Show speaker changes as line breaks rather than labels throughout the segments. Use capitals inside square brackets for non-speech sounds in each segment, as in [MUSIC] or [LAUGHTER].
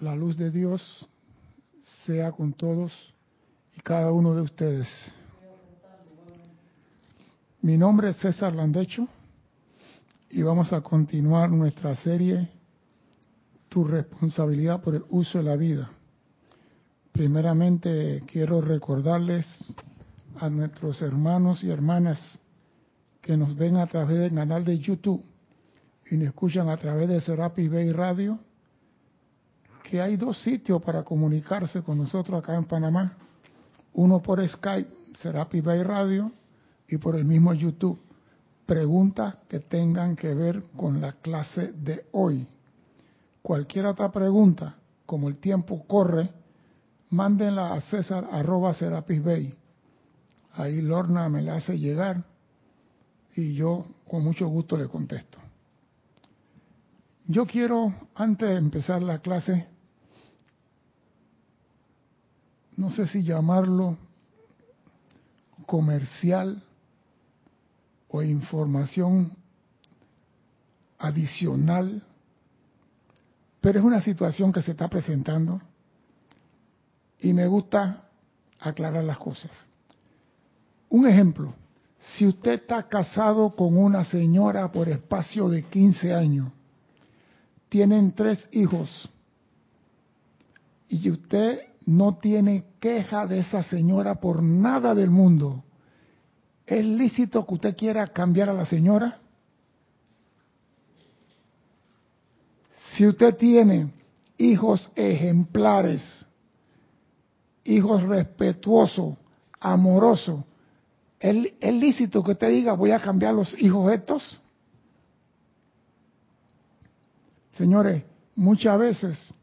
la luz de Dios sea con todos y cada uno de ustedes. Mi nombre es César Landecho y vamos a continuar nuestra serie Tu responsabilidad por el uso de la vida. Primeramente quiero recordarles a nuestros hermanos y hermanas que nos ven a través del canal de YouTube y nos escuchan a través de Serapis Bay Radio que hay dos sitios para comunicarse con nosotros acá en Panamá. Uno por Skype, Serapi Bay Radio, y por el mismo YouTube. Preguntas que tengan que ver con la clase de hoy. Cualquier otra pregunta, como el tiempo corre, mándenla a César arroba Serapis Bay. Ahí Lorna me la hace llegar y yo con mucho gusto le contesto. Yo quiero, antes de empezar la clase, no sé si llamarlo comercial o información adicional, pero es una situación que se está presentando y me gusta aclarar las cosas. Un ejemplo, si usted está casado con una señora por espacio de 15 años, tienen tres hijos y usted no tiene queja de esa señora por nada del mundo. ¿Es lícito que usted quiera cambiar a la señora? Si usted tiene hijos ejemplares, hijos respetuosos, amorosos, ¿es, ¿es, lícito que usted diga voy a cambiar los hijos estos? Señores, muchas veces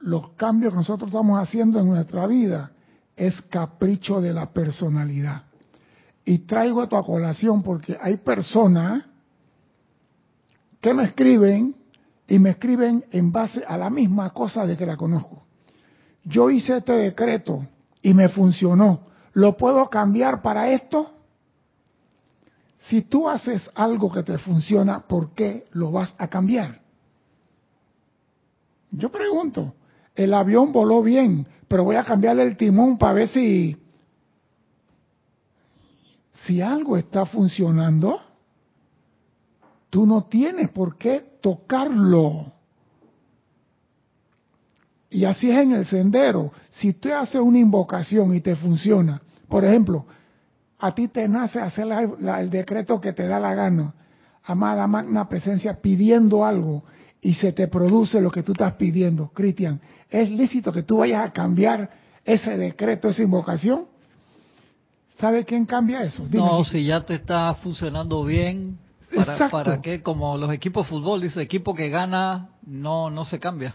los cambios que nosotros estamos haciendo en nuestra vida es capricho de la personalidad. Y traigo esto a colación porque hay personas que me escriben y me escriben en base a la misma cosa de que la conozco. Yo hice este decreto y me funcionó. ¿Lo puedo cambiar para esto? Si tú haces algo que te funciona, ¿por qué lo vas a cambiar? Yo pregunto, el avión voló bien, pero voy a cambiarle el timón para ver si, si algo está funcionando, tú no tienes por qué tocarlo. Y así es en el sendero. Si tú haces una invocación y te funciona, por ejemplo, a ti te nace hacer el decreto que te da la gana, amada magna presencia, pidiendo algo, y se te produce lo que tú estás pidiendo, Cristian, ¿es lícito que tú vayas a cambiar ese decreto, esa invocación? ¿Sabe quién cambia eso?
no, si ya te está funcionando bien, ¿para, ¿para qué? Como los equipos de fútbol, dice, equipo que gana no, no se cambia.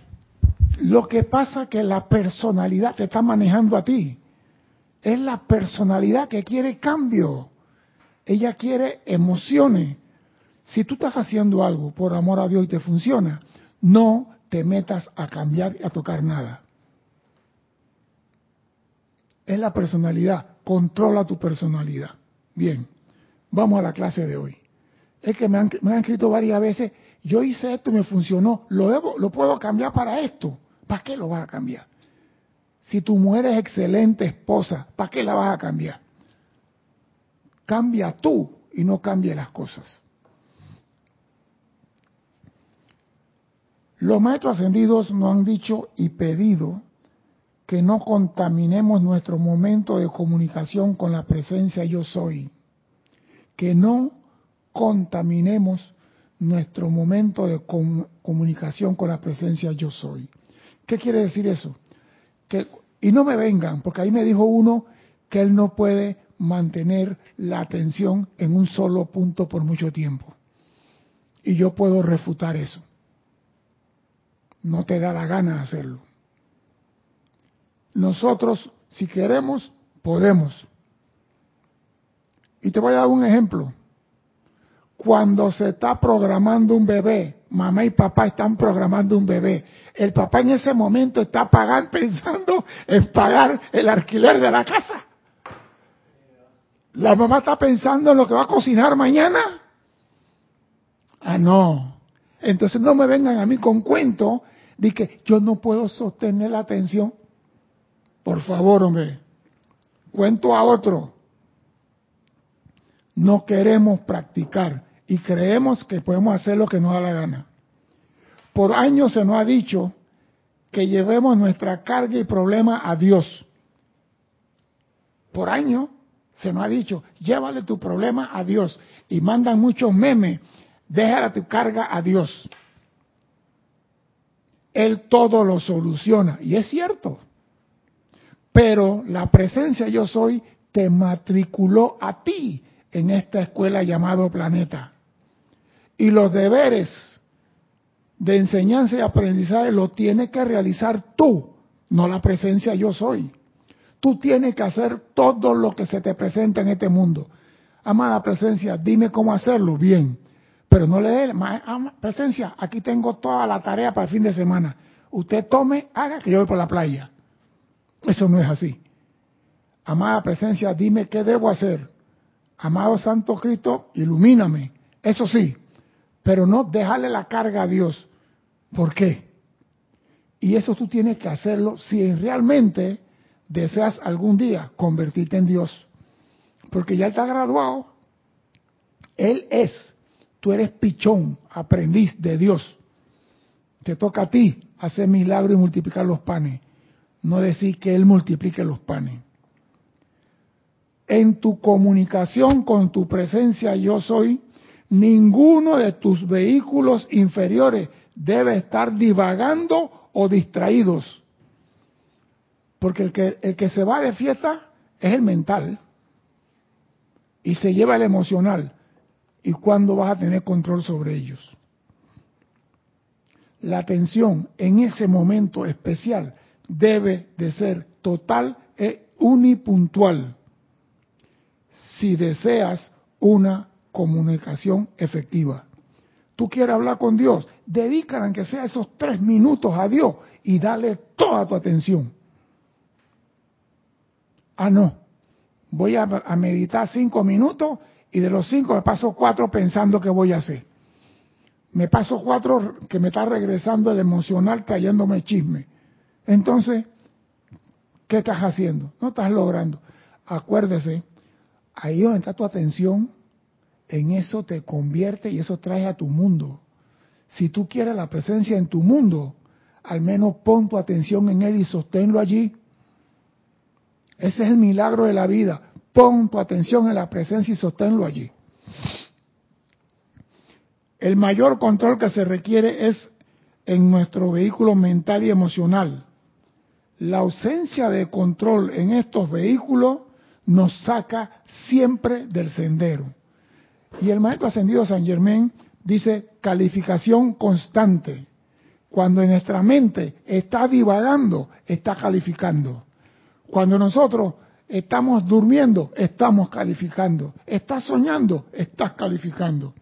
Lo que pasa es que la personalidad te está manejando a ti. Es la personalidad que quiere cambio. Ella quiere emociones. Si tú estás haciendo algo por amor a Dios y te funciona, no te metas a cambiar y a tocar nada. Es la personalidad, controla tu personalidad. Bien, vamos a la clase de hoy. Es que me han, escrito varias veces, yo hice esto y me funcionó, lo, debo, lo puedo cambiar para esto. ¿Para qué lo vas a cambiar? Si tu mujer es excelente esposa, ¿para qué la vas a cambiar? Cambia tú y no cambie las cosas. Los maestros ascendidos nos han dicho y pedido que no contaminemos nuestro momento de comunicación con la presencia yo soy, que no contaminemos nuestro momento de comunicación con la presencia yo soy. ¿Qué quiere decir eso? Y no me vengan, porque ahí me dijo uno que él no puede mantener la atención en un solo punto por mucho tiempo. Y yo puedo refutar eso no te da la gana hacerlo. Nosotros, si queremos, podemos. Y te voy a dar un ejemplo. Cuando se está programando un bebé, mamá y papá están programando un bebé. El papá en ese momento está pagando, pensando en pagar el alquiler de la casa. La mamá está pensando en lo que va a cocinar mañana. Ah, no. Entonces no me vengan a mí con cuento di que yo no puedo sostener la atención. Por favor, hombre, cuento a otro. No queremos practicar y creemos que podemos hacer lo que nos da la gana. Por años se nos ha dicho que llevemos nuestra carga y problema a Dios. Por años se nos ha dicho, llévale tu problema a Dios. Y mandan muchos memes, déjala tu carga a Dios. Él todo lo soluciona. Y es cierto. Pero la presencia yo soy te matriculó a ti en esta escuela llamado planeta. Y los deberes de enseñanza y aprendizaje lo tienes que realizar tú, no la presencia yo soy. Tú tienes que hacer todo lo que se te presenta en este mundo. Amada presencia, dime cómo hacerlo bien. Pero no le dé, presencia, aquí tengo toda la tarea para el fin de semana. Usted tome, haga que yo voy por la playa. Eso no es así. Amada presencia, dime qué debo hacer. Amado Santo Cristo, ilumíname. Eso sí, pero no dejarle la carga a Dios. ¿Por qué? Y eso tú tienes que hacerlo si realmente deseas algún día convertirte en Dios. Porque ya está graduado. Él es. Tú eres pichón, aprendiz de Dios. Te toca a ti hacer milagro y multiplicar los panes. No decir que Él multiplique los panes. En tu comunicación con tu presencia yo soy, ninguno de tus vehículos inferiores debe estar divagando o distraídos. Porque el que, el que se va de fiesta es el mental y se lleva el emocional. ¿Y cuándo vas a tener control sobre ellos? La atención en ese momento especial debe de ser total e unipuntual si deseas una comunicación efectiva. Tú quieres hablar con Dios, dedícala aunque sea esos tres minutos a Dios y dale toda tu atención. Ah, no, voy a meditar cinco minutos y de los cinco me paso cuatro pensando qué voy a hacer. Me paso cuatro que me está regresando el emocional trayéndome chisme. Entonces, ¿qué estás haciendo? No estás logrando. Acuérdese, ahí donde está tu atención, en eso te convierte y eso trae a tu mundo. Si tú quieres la presencia en tu mundo, al menos pon tu atención en él y sosténlo allí. Ese es el milagro de la vida. Pon tu atención en la presencia y sosténlo allí. El mayor control que se requiere es en nuestro vehículo mental y emocional. La ausencia de control en estos vehículos nos saca siempre del sendero. Y el maestro ascendido San Germán dice calificación constante. Cuando nuestra mente está divagando, está calificando. Cuando nosotros estamos durmiendo, estamos calificando. Estás soñando, estás calificando.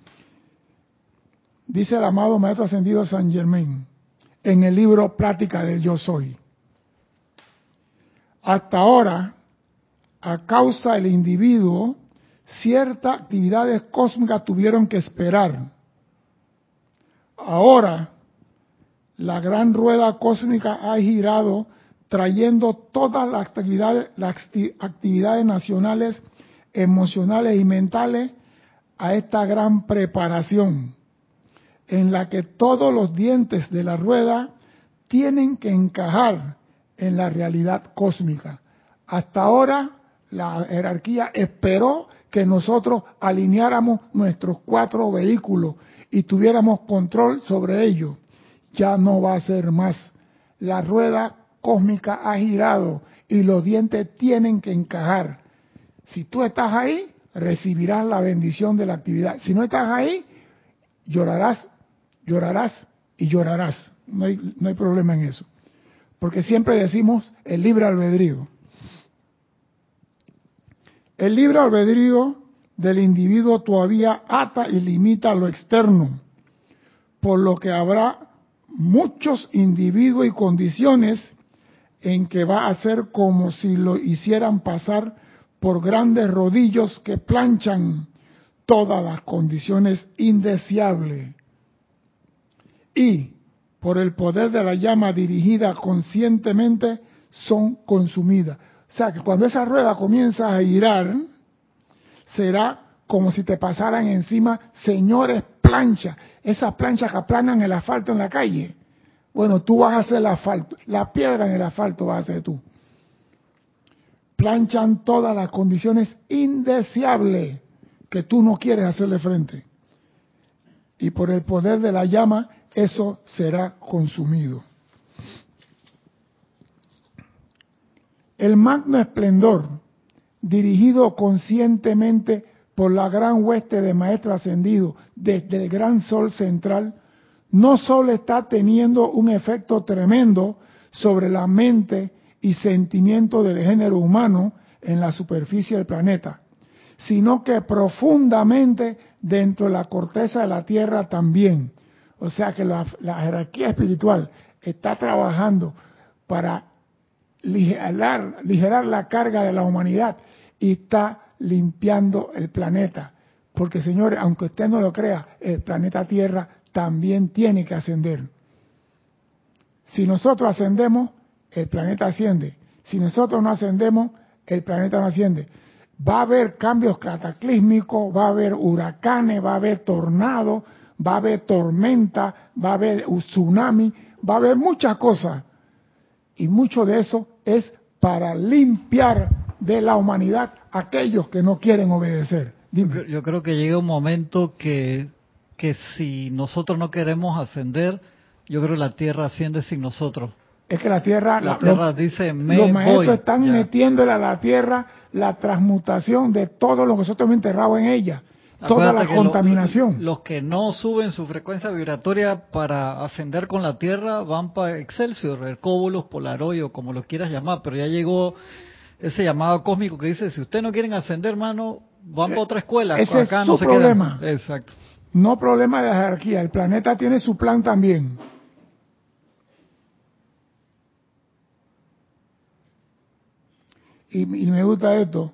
Dice el amado Maestro Ascendido San Germán en el libro Plática del Yo Soy. Hasta ahora, a causa del individuo, ciertas actividades cósmicas tuvieron que esperar. Ahora, la gran rueda cósmica ha girado trayendo todas las actividades, las actividades nacionales, emocionales y mentales a esta gran preparación en la que todos los dientes de la rueda tienen que encajar en la realidad cósmica. Hasta ahora la jerarquía esperó que nosotros alineáramos nuestros cuatro vehículos y tuviéramos control sobre ellos. Ya no va a ser más. La rueda cósmica ha girado y los dientes tienen que encajar. Si tú estás ahí, recibirás la bendición de la actividad. Si no estás ahí, llorarás llorarás y llorarás. No hay, no hay problema en eso. Porque siempre decimos el libre albedrío. El libre albedrío del individuo todavía ata y limita lo externo, por lo que habrá muchos individuos y condiciones en que va a ser como si lo hicieran pasar por grandes rodillos que planchan todas las condiciones indeseables y por el poder de la llama dirigida conscientemente, son consumidas. O sea que cuando esa rueda comienza a girar, será como si te pasaran encima señores planchas, esas planchas que aplanan el asfalto en la calle. Bueno, tú vas a hacer el asfalto, la piedra en el asfalto vas a hacer tú. Planchan todas las condiciones indeseables que tú no quieres hacerle frente. Y por el poder de la llama, eso será consumido. El magno esplendor, dirigido conscientemente por la gran hueste de maestro ascendido desde el gran sol central, no solo está teniendo un efecto tremendo sobre la mente y sentimiento del género humano en la superficie del planeta, sino que profundamente dentro de la corteza de la Tierra también. O sea que la, jerarquía espiritual está trabajando para ligerar, ligerar la carga de la humanidad y está limpiando el planeta. Porque, señores, aunque usted no lo crea, el planeta Tierra también tiene que ascender. Si nosotros ascendemos, el planeta asciende. Si nosotros no ascendemos, el planeta no asciende. Va a haber cambios cataclísmicos, va a haber huracanes, va a haber tornados, va a haber tormenta, va a haber tsunami, va a haber muchas cosas. Y mucho de eso es para limpiar de la humanidad aquellos que no quieren obedecer.
Yo creo que llega un momento que, que si nosotros no queremos ascender, yo creo que la Tierra asciende sin nosotros.
Es que la Tierra,
la, Tierra dice, Me
los maestros están metiéndole a la Tierra la transmutación de todo lo que nosotros hemos enterrado en ella, toda la contaminación.
los que no suben su frecuencia vibratoria para ascender con la Tierra van para Excelsior, el Cóbulos, Polaroid o como lo quieras llamar, pero ya llegó ese llamado cósmico que dice, si ustedes no quieren ascender, hermano, van para otra escuela.
Ese acá es su no se problema. Exacto. No problema de jerarquía, el planeta tiene su plan también. Y, y me gusta esto.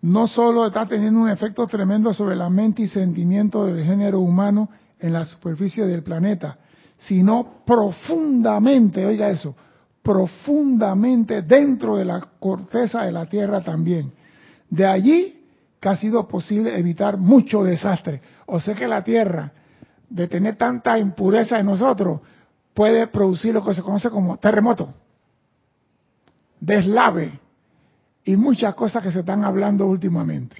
No solo está teniendo un efecto tremendo sobre la mente y sentimiento del género humano en la superficie del planeta, sino profundamente, oiga eso, profundamente dentro de la corteza de la Tierra también. De allí que ha sido posible evitar mucho desastre. O sea que la Tierra, de tener tanta impureza en nosotros, puede producir lo que se conoce como terremoto, deslave y muchas cosas que se están hablando últimamente.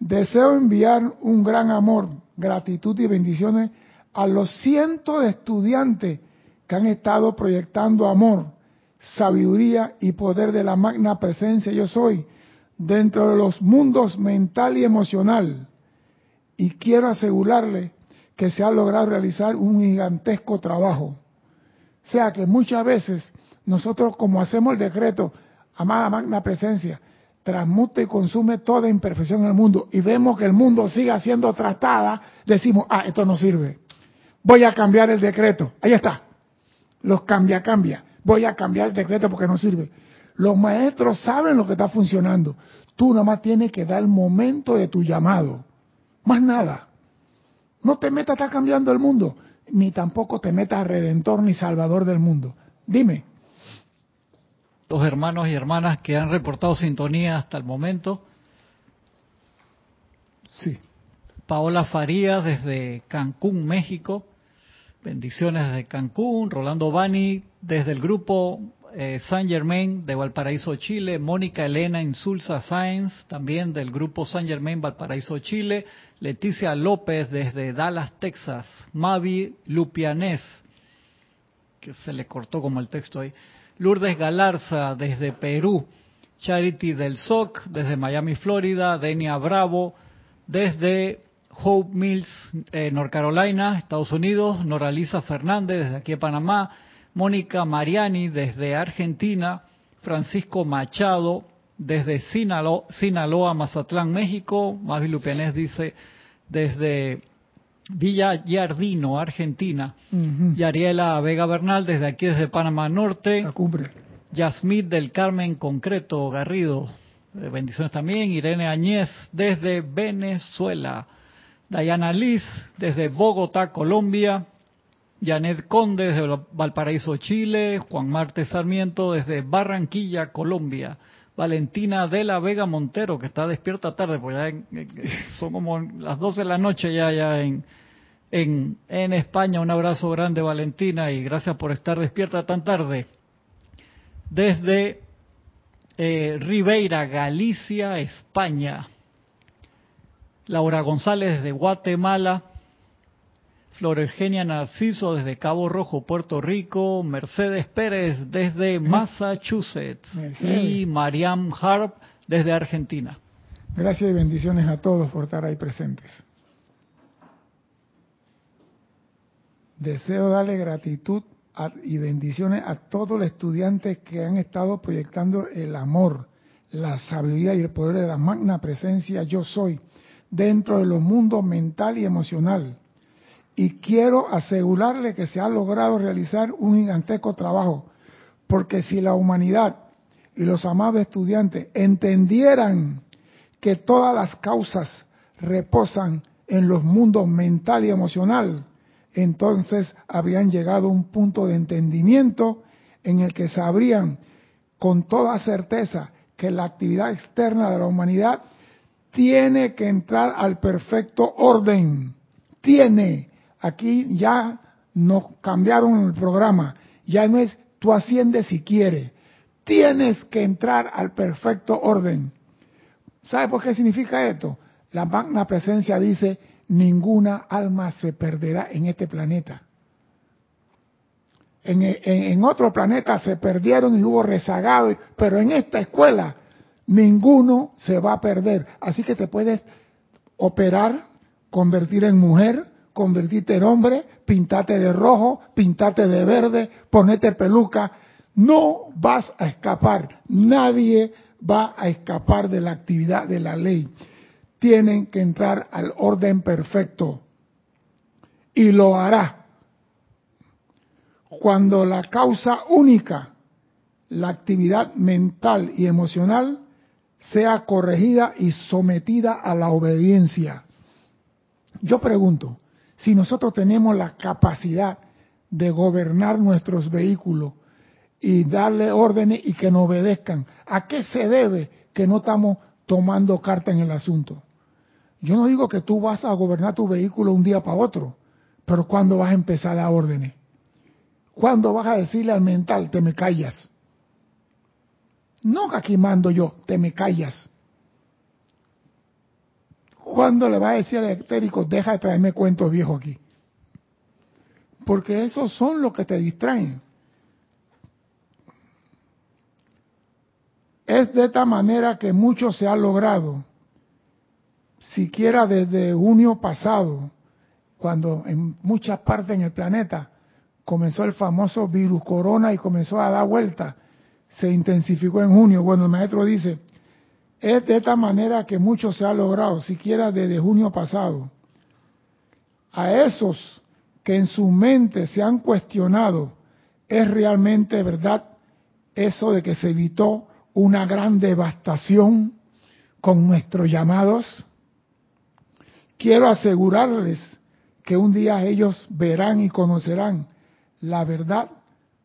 Deseo enviar un gran amor, gratitud y bendiciones a los cientos de estudiantes que han estado proyectando amor, sabiduría y poder de la magna presencia yo soy dentro de los mundos mental y emocional. Y quiero asegurarle que se ha logrado realizar un gigantesco trabajo. O sea que muchas veces nosotros como hacemos el decreto, amada magna presencia, transmuta y consume toda imperfección en el mundo y vemos que el mundo sigue siendo tratada, decimos, ah, esto no sirve. Voy a cambiar el decreto. Ahí está los cambia, cambia. Voy a cambiar el decreto porque no sirve. Los maestros saben lo que está funcionando. Tú nomás tienes que dar el momento de tu llamado. Más nada. No te metas a cambiando el mundo, ni tampoco te metas a redentor ni salvador del mundo. Dime.
Los hermanos y hermanas que han reportado sintonía hasta el momento.
Sí.
Paola Farías desde Cancún, México. Bendiciones desde Cancún, Rolando Bani desde el grupo eh, San Germain de Valparaíso, Chile, Mónica Elena Insulza Sáenz, también del grupo San Germain Valparaíso, Chile, Leticia López desde Dallas, Texas, Mavi Lupianés, que se le cortó como el texto ahí, Lourdes Galarza desde Perú, Charity del SOC desde Miami, Florida, Denia Bravo desde Hope Mills, eh, North Carolina, Estados Unidos, Noraliza Fernández desde aquí de Panamá, Mónica Mariani desde Argentina, Francisco Machado desde Sinaloa, Sinaloa Mazatlán, México, Mavi Lupianés dice desde Villa Yardino, Argentina, y Ariela Vega Bernal desde aquí desde Panamá Norte,
La cumbre.
Yasmith del Carmen Concreto Garrido, eh, bendiciones también, Irene Añez desde Venezuela. Dayana Liz desde Bogotá, Colombia, Janet Conde desde Valparaíso, Chile, Juan Marte Sarmiento desde Barranquilla, Colombia, Valentina de la Vega Montero, que está despierta tarde, porque ya son como las 12 de la noche ya, ya en, en, en España. Un abrazo grande, Valentina, y gracias por estar despierta tan tarde. Desde eh, Ribeira, Galicia, España. Laura González desde Guatemala, Florergenia Narciso desde Cabo Rojo, Puerto Rico, Mercedes Pérez desde Massachusetts y Mariam Harp desde Argentina.
Gracias y bendiciones a todos por estar ahí presentes. Deseo darle gratitud y bendiciones a todos los estudiantes que han estado proyectando el amor, la sabiduría y el poder de la magna presencia yo soy dentro de los mundos mental y emocional y quiero asegurarle que se ha logrado realizar un gigantesco trabajo, porque si la humanidad y los amados estudiantes entendieran que todas las causas reposan en los mundos mental y emocional, entonces habrían llegado a un punto de entendimiento en el que sabrían con toda certeza que la actividad externa de la humanidad tiene que entrar al perfecto orden. Tiene aquí ya nos cambiaron el programa. Ya no es tú asciendes si quieres. Tienes que entrar al perfecto orden. ¿Sabe por qué significa esto? La magna presencia dice, ninguna alma se perderá en este planeta. En, en, otro planeta se perdieron y hubo rezagados, pero en esta escuela ninguno se va a perder. Así que te puedes operar, convertir en mujer, convertirte en hombre, pintarte de rojo, pintarte de verde, ponerte peluca. No vas a escapar. Nadie va a escapar de la actividad de la ley. Tienen que entrar al orden perfecto. Y lo hará. Cuando la causa única, la actividad mental y emocional, sea corregida y sometida a la obediencia. Yo pregunto, si nosotros tenemos la capacidad de gobernar nuestros vehículos y darle órdenes y que nos obedezcan, ¿a qué se debe que no estamos tomando carta en el asunto? Yo no digo que tú vas a gobernar tu vehículo un día para otro, pero ¿cuándo vas a empezar a órdenes? ¿Cuándo vas a decirle al mental, te me callas? No aquí mando yo, te me callas. ¿Cuándo le va a decir al etérico, deja de traerme cuentos viejos aquí? Porque esos son los que te distraen. Es de esta manera que mucho se ha logrado, siquiera desde junio pasado, cuando en muchas partes en el planeta comenzó el famoso virus corona y comenzó a dar vuelta, se intensificó en junio. Bueno, el maestro dice, es de esta manera que mucho se ha logrado, siquiera desde junio pasado. A esos que en su mente se han cuestionado, ¿es realmente verdad eso de que se evitó una gran devastación con nuestros llamados? Quiero asegurarles que un día ellos verán y conocerán la verdad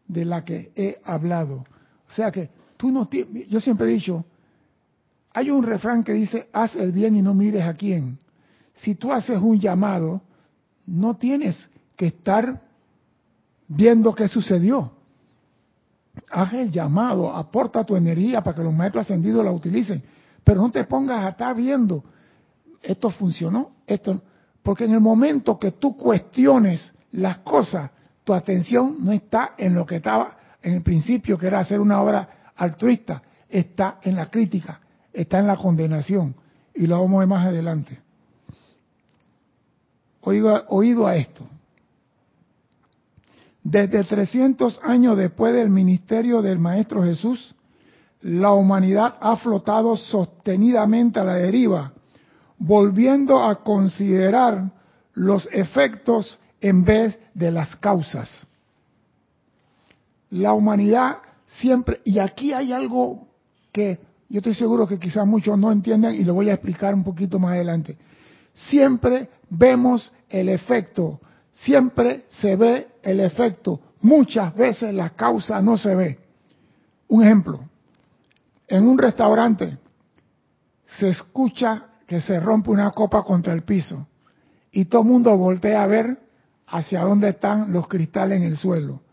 de la que he hablado. O sea que tú no, yo siempre he dicho, hay un refrán que dice, haz el bien y no mires a quién. Si tú haces un llamado, no tienes que estar viendo qué sucedió. Haz el llamado, aporta tu energía para que los maestros ascendidos la utilicen. Pero no te pongas a estar viendo, esto funcionó, esto porque en el momento que tú cuestiones las cosas, tu atención no está en lo que estaba en el principio, que era hacer una obra altruista, está en la crítica, está en la condenación. Y lo vamos a ver más adelante. Oído, oído a esto. Desde 300 años después del ministerio del Maestro Jesús, la humanidad ha flotado sostenidamente a la deriva, volviendo a considerar los efectos en vez de las causas. La humanidad siempre, y aquí hay algo que yo estoy seguro que quizás muchos no entiendan y lo voy a explicar un poquito más adelante. siempre vemos el efecto, siempre se ve el efecto. Muchas veces la causa no se ve. Un ejemplo, en un restaurante se escucha que se rompe una copa contra el piso y todo el mundo voltea a ver hacia dónde están los cristales en el suelo.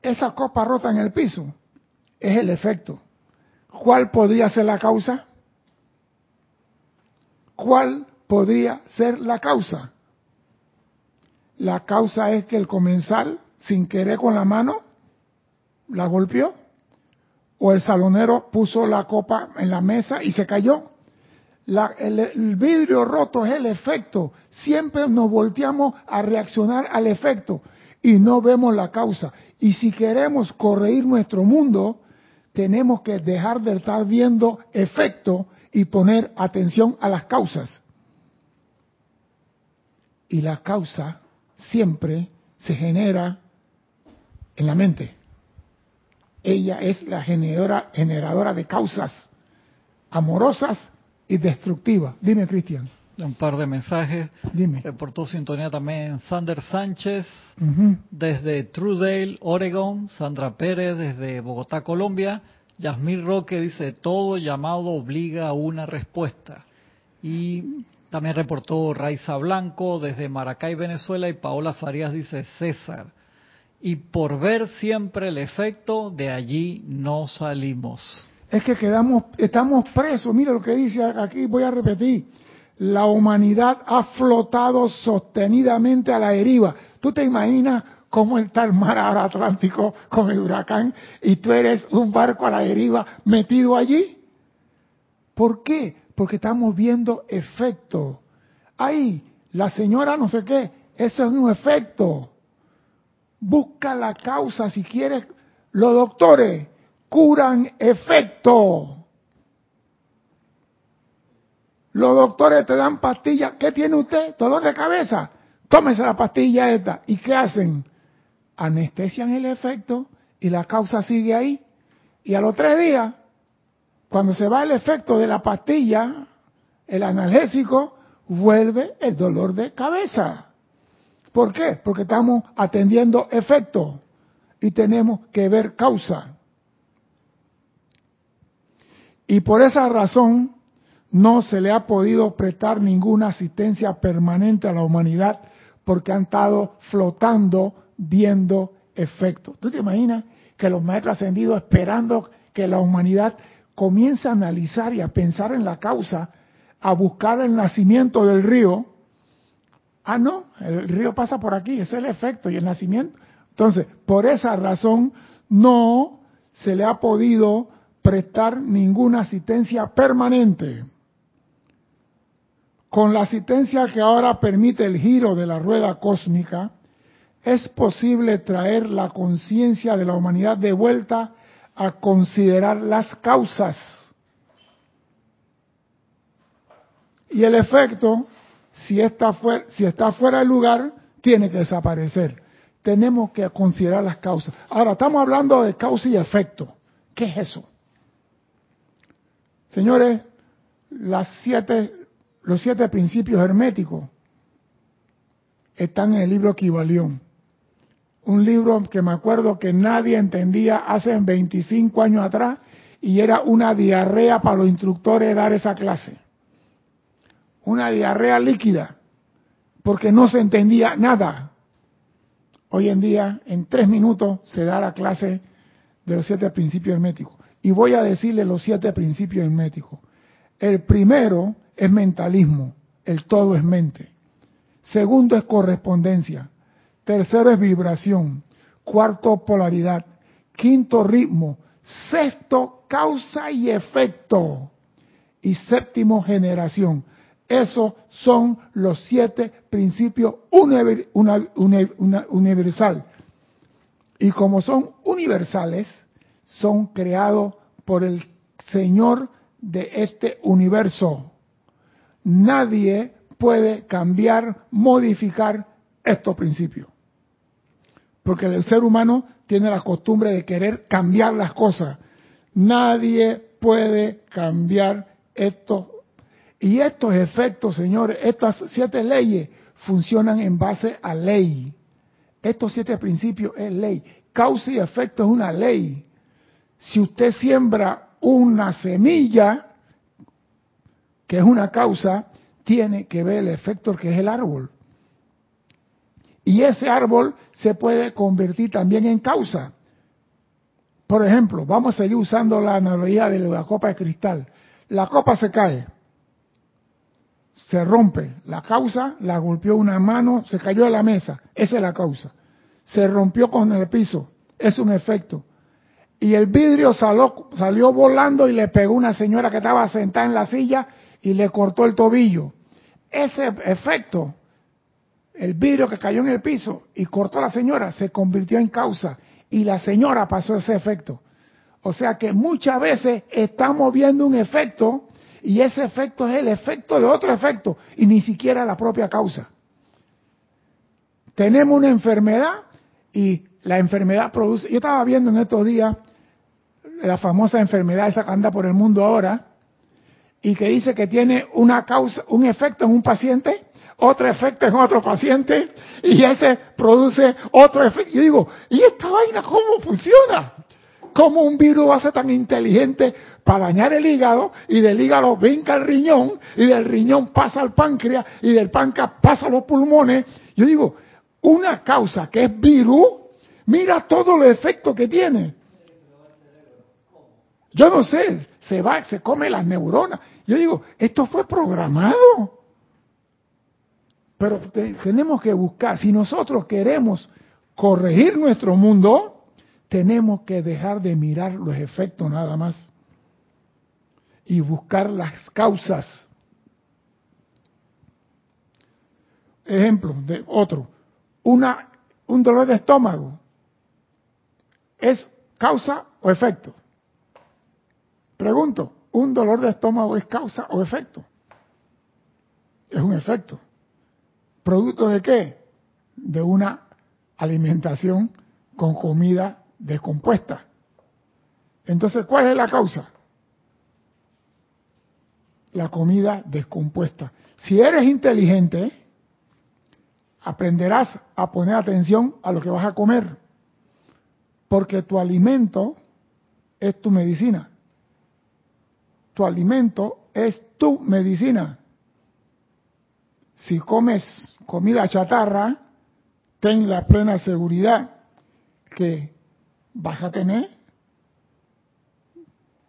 Esa copa rota en el piso es el efecto. ¿Cuál podría ser la causa? ¿Cuál podría ser la causa? La causa es que el comensal, sin querer con la mano, la golpeó. O el salonero puso la copa en la mesa y se cayó. el, el, vidrio roto es el efecto. Siempre nos volteamos a reaccionar al efecto y no vemos la causa. Y si queremos corregir nuestro mundo, tenemos que dejar de estar viendo efecto y poner atención a las causas. Y la causa siempre se genera en la mente. Ella es la generadora, generadora de causas amorosas y destructivas. Dime, Cristian.
Un par de mensajes.
Dime.
Reportó sintonía también Sander Sánchez desde Trudale, Oregon. Sandra Pérez desde Bogotá, Colombia. Yasmín Roque dice, todo llamado obliga a una respuesta. Y también reportó Raiza Blanco desde Maracay, Venezuela, y Paola Farías dice César. Y por ver siempre el efecto, de allí no salimos.
Es que quedamos, estamos presos. Mira lo que dice aquí, voy a repetir. La humanidad ha flotado sostenidamente a la deriva. ¿Tú te imaginas cómo está el mar ahora Atlántico con el huracán y tú eres un barco a la deriva metido allí? ¿Por qué? porque estamos viendo efecto. Ahí, la señora no sé qué, eso es un efecto. Busca la causa si quieres. Los doctores curan efecto. Los doctores te dan pastillas. ¿Qué tiene usted? Dolor de cabeza. Tómese la pastilla esta. ¿Y qué hacen? Anestesian el efecto y la causa sigue ahí. Y a los tres días cuando se va el efecto de la pastilla, el analgésico, vuelve el dolor de cabeza. ¿Por qué? Porque estamos atendiendo efecto y tenemos que ver causa. Y por esa razón no se le ha podido prestar ninguna asistencia permanente a la humanidad porque han estado flotando viendo efecto. ¿Tú te imaginas que los maestros ascendidos esperando que la humanidad comienza a analizar y a pensar en la causa, a buscar el nacimiento del río, ah, no, el río pasa por aquí, ese es el efecto y el nacimiento. Entonces, por esa razón, no se le ha podido prestar ninguna asistencia permanente. Con la asistencia que ahora permite el giro de la rueda cósmica, es posible traer la conciencia de la humanidad de vuelta a considerar las causas. Y el efecto, si está, fuera, si está fuera del lugar, tiene que desaparecer. Tenemos que considerar las causas. Ahora, estamos hablando de causa y efecto. ¿Qué es eso? Señores, las siete, los siete principios herméticos están en el libro Equivalión un libro que me acuerdo que nadie entendía hace 25 años atrás y era una diarrea para los instructores dar esa clase. Una diarrea líquida, porque no se entendía nada. Hoy en día, en tres minutos, se da la clase de los siete principios herméticos. Y voy a decirle los siete principios herméticos. El primero es mentalismo, el todo es mente. Segundo es correspondencia. Tercero es vibración. Cuarto, polaridad. Quinto, ritmo. Sexto, causa y efecto. Y séptimo, generación. Esos son los siete principios universal. Y como son universales, son creados por el Señor de este universo. Nadie puede cambiar, modificar estos principios. Porque el ser humano tiene la costumbre de querer cambiar las cosas. Nadie puede cambiar esto. Y estos efectos, señores, estas siete leyes funcionan en base a ley. Estos siete principios es ley. Causa y efecto es una ley. Si usted siembra una semilla, que es una causa, tiene que ver el efecto que es el árbol. Y ese árbol se puede convertir también en causa. Por ejemplo, vamos a seguir usando la analogía de la copa de cristal. La copa se cae, se rompe. La causa la golpeó una mano, se cayó de la mesa. Esa es la causa. Se rompió con el piso. Es un efecto. Y el vidrio salió, salió volando y le pegó una señora que estaba sentada en la silla y le cortó el tobillo. Ese efecto, el vidrio que cayó en el piso y cortó a la señora, se convirtió en causa y la señora pasó ese efecto. O sea que muchas veces estamos viendo un efecto y ese efecto es el efecto de otro efecto y ni siquiera la propia causa. Tenemos una enfermedad y la enfermedad produce... Yo estaba viendo en estos días la famosa enfermedad esa que anda por el mundo ahora y que dice que tiene una causa, un efecto en un paciente otro efecto en otro paciente y ese produce otro efecto. Yo digo, ¿y esta vaina cómo funciona? ¿Cómo un virus va a ser tan inteligente para dañar el hígado y del hígado venga al riñón y del riñón pasa al páncreas y del páncreas pasa a los pulmones? Yo digo, una causa que es virus, mira todo los efectos que tiene. Yo no sé, se va, se come las neuronas. Yo digo, esto fue programado. Pero tenemos que buscar, si nosotros queremos corregir nuestro mundo, tenemos que dejar de mirar los efectos nada más y buscar las causas. Ejemplo de otro, una, un dolor de estómago, ¿es causa o efecto? Pregunto, ¿un dolor de estómago es causa o efecto? Es un efecto. ¿Producto de qué? De una alimentación con comida descompuesta. Entonces, ¿cuál es la causa? La comida descompuesta. Si eres inteligente, aprenderás a poner atención a lo que vas a comer, porque tu alimento es tu medicina. Tu alimento es tu medicina. Si comes comida chatarra, ten la plena seguridad que vas a tener.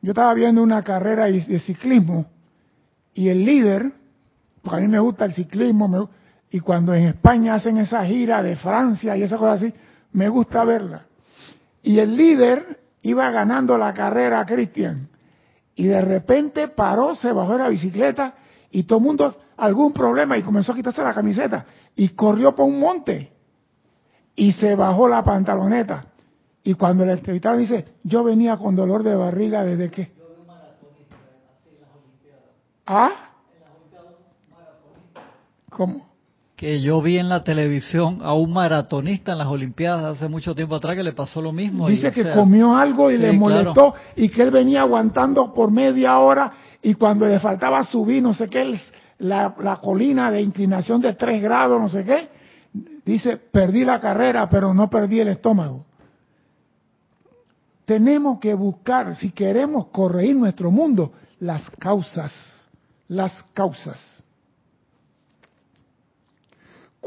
Yo estaba viendo una carrera de ciclismo y el líder, porque a mí me gusta el ciclismo, y cuando en España hacen esa gira de Francia y esas cosas así, me gusta verla. Y el líder iba ganando la carrera, Cristian, y de repente paró, se bajó de la bicicleta y todo el mundo algún problema y comenzó a quitarse la camiseta y corrió por un monte y se bajó la pantaloneta. Y cuando le entrevistaron dice, yo venía con dolor de barriga desde que... ¿Ah?
¿Cómo? Que yo vi en la televisión a un maratonista en las Olimpiadas hace mucho tiempo atrás que le pasó lo mismo.
Dice que comió algo y le molestó y que él venía aguantando por media hora y cuando le faltaba subir, no sé qué, él la, colina de inclinación de 3 grados, no sé qué, dice, perdí la carrera, pero no perdí el estómago. Tenemos que buscar, si queremos corregir nuestro mundo, las causas, las causas.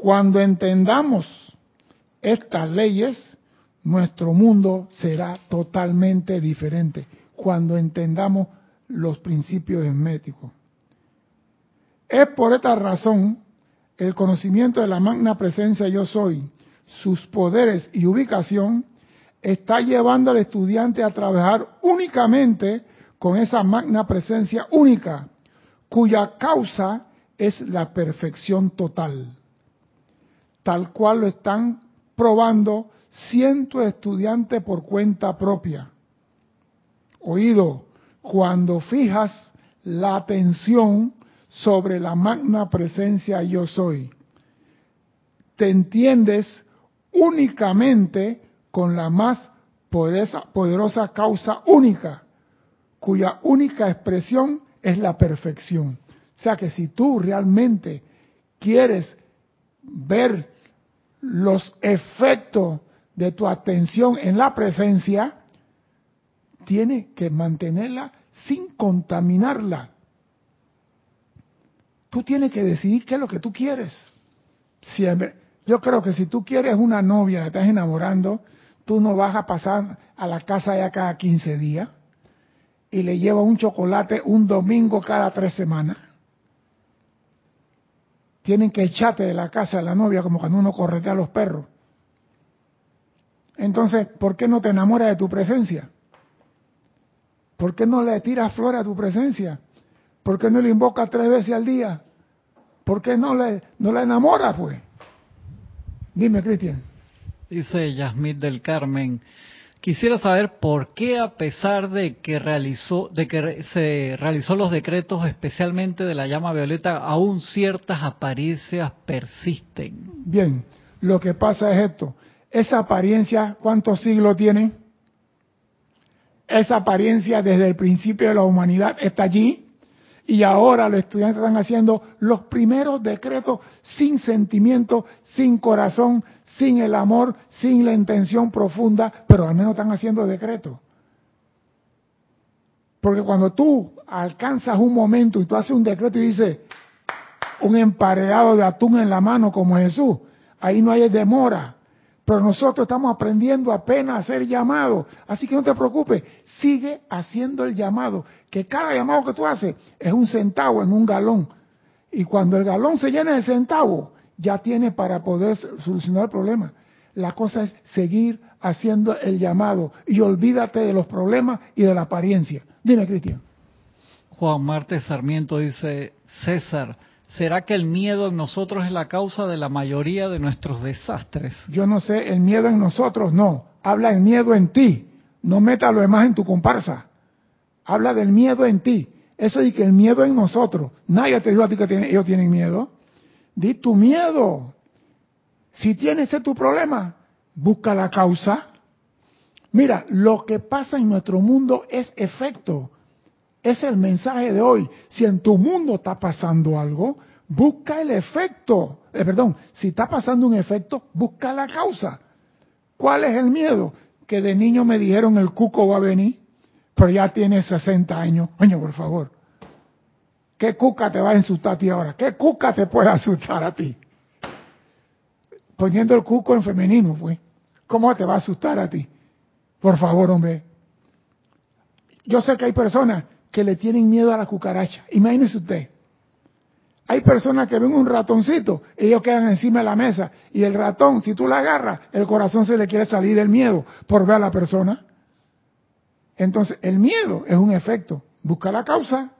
Cuando entendamos estas leyes, nuestro mundo será totalmente diferente. Cuando entendamos los principios herméticos. Es por esta razón el conocimiento de la magna presencia yo soy, sus poderes y ubicación, está llevando al estudiante a trabajar únicamente con esa magna presencia única, cuya causa es la perfección total, tal cual lo están probando cientos de estudiantes por cuenta propia. Oído, cuando fijas la atención sobre la magna presencia yo soy. Te entiendes únicamente con la más poderosa, poderosa causa única, cuya única expresión es la perfección. O sea que si tú realmente quieres ver los efectos de tu atención en la presencia, tienes que mantenerla sin contaminarla. Tú tienes que decidir qué es lo que tú quieres. yo creo que si tú quieres una novia, la estás enamorando, tú no vas a pasar a la casa ya cada 15 días y le llevas un chocolate un domingo cada tres semanas. Tienen que echarte de la casa de la novia como cuando uno corretea a los perros. Entonces, ¿por qué no te enamoras de tu presencia? ¿Por qué no le tiras flores a tu presencia? ¿Por qué no le invocas tres veces al día? ¿Por qué no le no la enamoras, pues? Dime, Cristian.
Dice Yasmith del Carmen, quisiera saber por qué a pesar de que realizó, de que se realizó los decretos especialmente de la llama violeta, aún ciertas apariencias persisten.
Bien, lo que pasa es esto. Esa apariencia, ¿cuántos siglos tiene? Esa apariencia desde el principio de la humanidad está allí y ahora los estudiantes están haciendo los primeros decretos sin sentimiento, sin corazón, sin el amor, sin la intención profunda, pero al menos están haciendo decretos. Porque cuando tú alcanzas un momento y tú haces un decreto y dices, un emparedado de atún en la mano como Jesús, ahí no hay demora. Pero nosotros estamos aprendiendo apenas a hacer llamado. Así que no te preocupes, sigue haciendo el llamado. Que cada llamado que tú haces es un centavo en un galón. Y cuando el galón se llena de centavo, ya tienes para poder solucionar el problema. La cosa es seguir haciendo el llamado y olvídate de los problemas y de la apariencia. Dime, Cristian.
Juan Marte Sarmiento dice, César, ¿Será que el miedo en nosotros es la causa de la mayoría de nuestros desastres?
Yo no sé, el miedo en nosotros no. Habla el miedo en ti. No meta lo demás en tu comparsa. Habla del miedo en ti. Eso de que el miedo en nosotros. Nadie te dijo a ti que ellos tienen miedo. Di tu miedo. Si tienes ese tu problema, busca la causa. Mira, lo que pasa en nuestro mundo es efecto es el mensaje de hoy. Si en tu mundo está pasando algo, busca el efecto. Eh, perdón, si está pasando un efecto, busca la causa. ¿Cuál es el miedo? Que de niño me dijeron el cuco va a venir, pero ya tiene 60 años. Coño, por favor. ¿Qué cuca te va a asustar a ti ahora? ¿Qué cuca te puede asustar a ti? Poniendo el cuco en femenino, pues. ¿Cómo te va a asustar a ti? Por favor, hombre. Yo sé que hay personas que le tienen miedo a la cucaracha. Imagínese usted. Hay personas que ven un ratoncito, ellos quedan encima de la mesa y el ratón, si tú la agarras, el corazón se le quiere salir del miedo por ver a la persona. Entonces, el miedo es un efecto. Busca la causa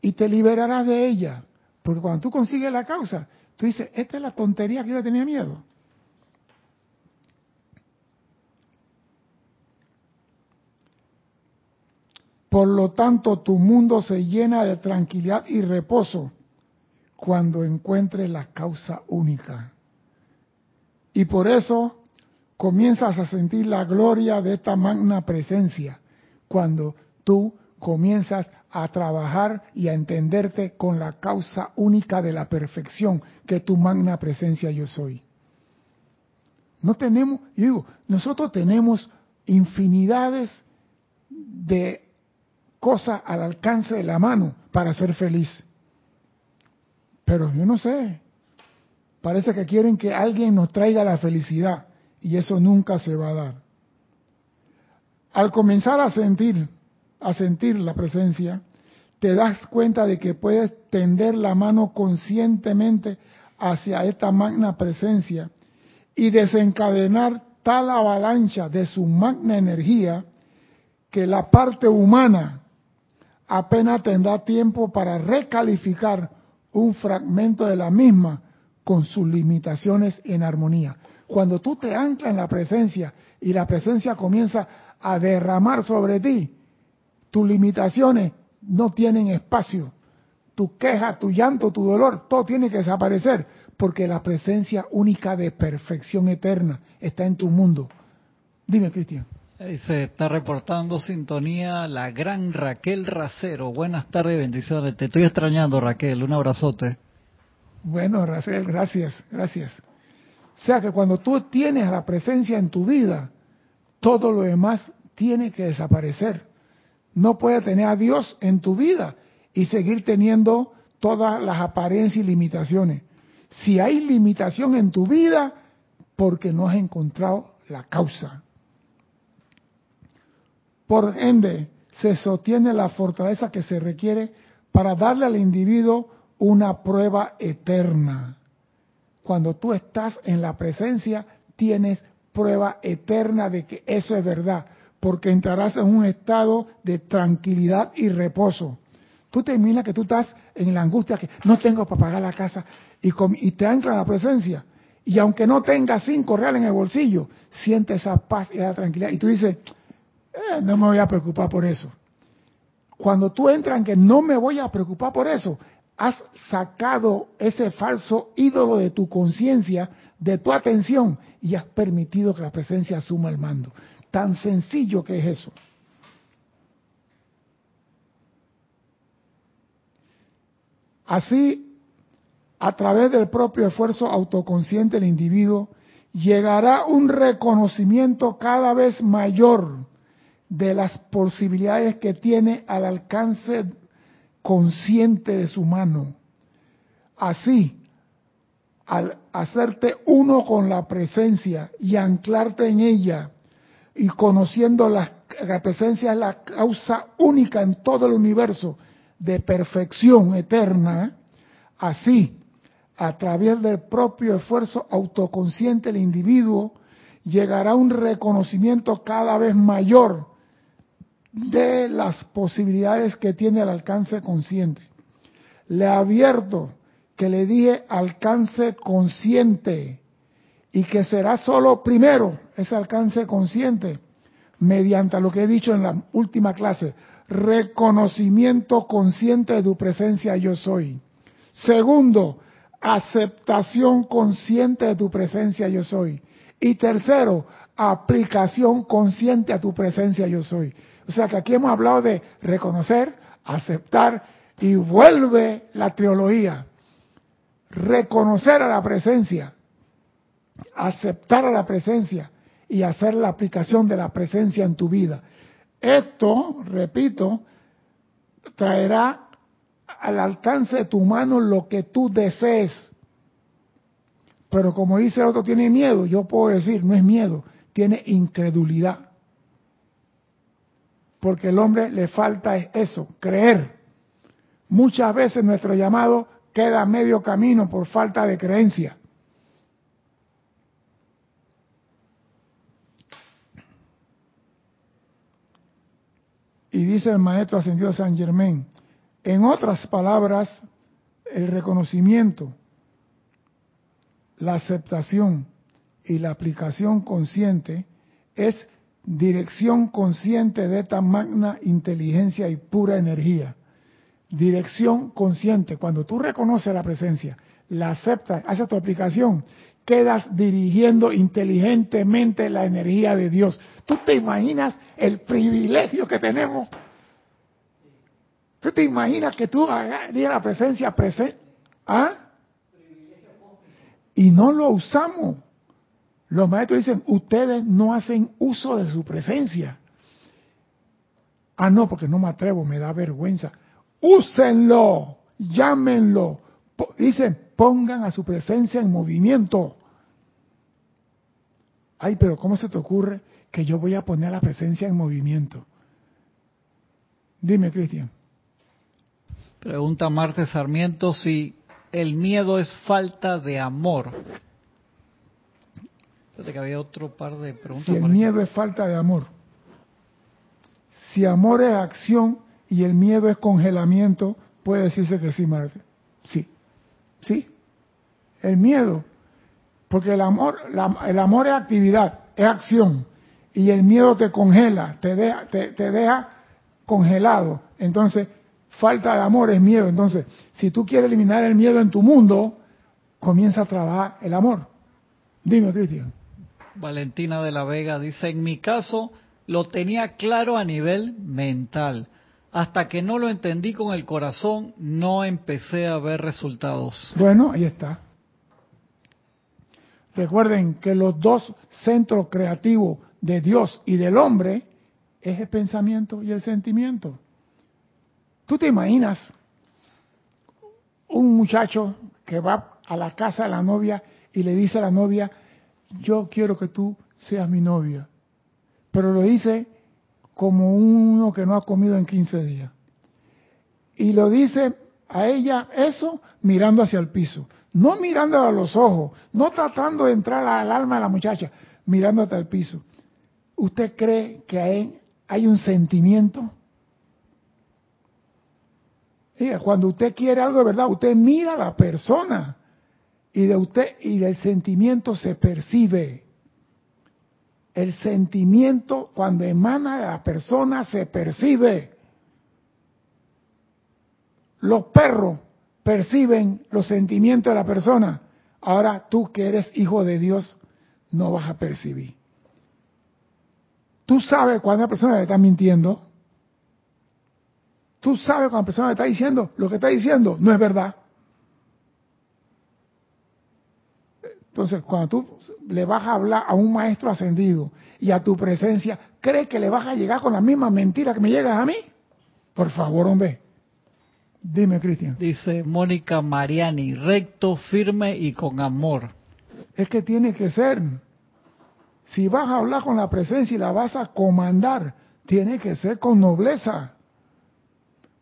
y te liberarás de ella. Porque cuando tú consigues la causa, tú dices, esta es la tontería que yo tenía miedo. Por lo tanto, tu mundo se llena de tranquilidad y reposo cuando encuentres la causa única. Y por eso comienzas a sentir la gloria de esta magna presencia cuando tú comienzas a trabajar y a entenderte con la causa única de la perfección que tu magna presencia yo soy. No tenemos, yo digo, nosotros tenemos infinidades de cosas al alcance de la mano para ser feliz. Pero yo no sé, parece que quieren que alguien nos traiga la felicidad y eso nunca se va a dar. Al comenzar a sentir, a sentir la presencia, te das cuenta de que puedes tender la mano conscientemente hacia esta magna presencia y desencadenar tal avalancha de su magna energía que la parte humana apenas tendrá tiempo para recalificar un fragmento de la misma con sus limitaciones en armonía. Cuando tú te anclas en la presencia y la presencia comienza a derramar sobre ti, tus limitaciones no tienen espacio. Tu queja, tu llanto, tu dolor, todo tiene que desaparecer porque la presencia única de perfección eterna está en tu mundo. Dime, Cristian.
Se está reportando sintonía la gran Raquel Racero. Buenas tardes, bendiciones. Te estoy extrañando, Raquel. Un abrazote.
Bueno, Raquel, gracias, gracias. O sea que cuando tú tienes la presencia en tu vida, todo lo demás tiene que desaparecer. No puedes tener a Dios en tu vida y seguir teniendo todas las apariencias y limitaciones. Si hay limitación en tu vida, porque no has encontrado la causa. Por ende, se sostiene la fortaleza que se requiere para darle al individuo una prueba eterna. Cuando tú estás en la presencia, tienes prueba eterna de que eso es verdad, porque entrarás en un estado de tranquilidad y reposo. Tú te imaginas que tú estás en la angustia que no tengo para pagar la casa y, y te la presencia. Y aunque no tengas cinco reales en el bolsillo, sientes esa paz y esa tranquilidad. Y tú dices, eh, no me voy a preocupar por eso. Cuando tú entras en que no me voy a preocupar por eso, has sacado ese falso ídolo de tu conciencia, de tu atención, y has permitido que la presencia asuma el mando. Tan sencillo que es eso. Así, a través del propio esfuerzo autoconsciente del individuo, llegará un reconocimiento cada vez mayor de las posibilidades que tiene al alcance consciente de su mano. Así, al hacerte uno con la presencia y anclarte en ella y conociendo la, la presencia es la causa única en todo el universo de perfección eterna, así, a través del propio esfuerzo autoconsciente del individuo, llegará un reconocimiento cada vez mayor de las posibilidades que tiene el alcance consciente. Le advierto que le dije alcance consciente y que será solo primero ese alcance consciente mediante lo que he dicho en la última clase, reconocimiento consciente de tu presencia yo soy. Segundo, aceptación consciente de tu presencia yo soy. Y tercero, aplicación consciente a tu presencia yo soy. O sea que aquí hemos hablado de reconocer, aceptar y vuelve la teología. Reconocer a la presencia, aceptar a la presencia y hacer la aplicación de la presencia en tu vida. Esto, repito, traerá al alcance de tu mano lo que tú desees. Pero como dice el otro, tiene miedo. Yo puedo decir, no es miedo, tiene incredulidad. Porque el hombre le falta eso, creer. Muchas veces nuestro llamado queda a medio camino por falta de creencia. Y dice el maestro ascendido San Germán, en otras palabras, el reconocimiento, la aceptación y la aplicación consciente es dirección consciente de esta magna inteligencia y pura energía. Dirección consciente. Cuando tú reconoces la presencia, la aceptas, haces tu aplicación, quedas dirigiendo inteligentemente la energía de Dios. ¿Tú te imaginas el privilegio que tenemos? ¿Tú te imaginas que tú harías la presencia presente? ¿Ah? Y no lo usamos. Los maestros dicen, ustedes no hacen uso de su presencia. Ah, no, porque no me atrevo, me da vergüenza. Úsenlo, llámenlo. Dicen, pongan a su presencia en movimiento. Ay, pero ¿cómo se te ocurre que yo voy a poner la presencia en movimiento? Dime, Cristian.
Pregunta Marte Sarmiento si el miedo es falta de amor. Fíjate que había otro par de preguntas.
Si el miedo es falta de amor. Si amor es acción y el miedo es congelamiento, puede decirse que sí, Marte. Sí. Sí. El miedo porque el amor, el amor es actividad, es acción. Y el miedo te congela, te deja, te, deja congelado. Entonces, falta de amor es miedo. Entonces, si tú quieres eliminar el miedo en tu mundo, comienza a trabajar el amor. Dime, Cristian.
Valentina de la Vega dice, en mi caso, lo tenía claro a nivel mental. Hasta que no lo entendí con el corazón, no empecé a ver resultados.
Bueno, ahí está. Recuerden que los dos centros creativos de Dios y del hombre es el pensamiento y el sentimiento. ¿Tú te imaginas un muchacho que va a la casa de la novia y le dice a la novia, yo quiero que tú seas mi novia? Pero lo dice como uno que no ha comido en 15 días. Y lo dice a ella eso mirando hacia el piso, no mirando a los ojos, no tratando de entrar al alma de la muchacha, mirando hasta el piso. ¿Usted cree que hay, hay un sentimiento? Cuando usted quiere algo de verdad, usted mira a la persona y de usted y del sentimiento se percibe. El sentimiento cuando emana de la persona se percibe. Los perros perciben los sentimientos de la persona. Ahora tú que eres hijo de Dios no vas a percibir. Tú sabes cuando una persona le está mintiendo. Tú sabes cuando la persona le está diciendo lo que está diciendo no es verdad. Entonces, cuando tú le vas a hablar a un maestro ascendido y a tu presencia, ¿crees que le vas a llegar con la misma mentira que me llegas a mí? Por favor, hombre. Dime, Cristian.
Dice Mónica Mariani, recto, firme y con amor.
Es que tiene que ser. Si vas a hablar con la presencia y la vas a comandar, tiene que ser con nobleza.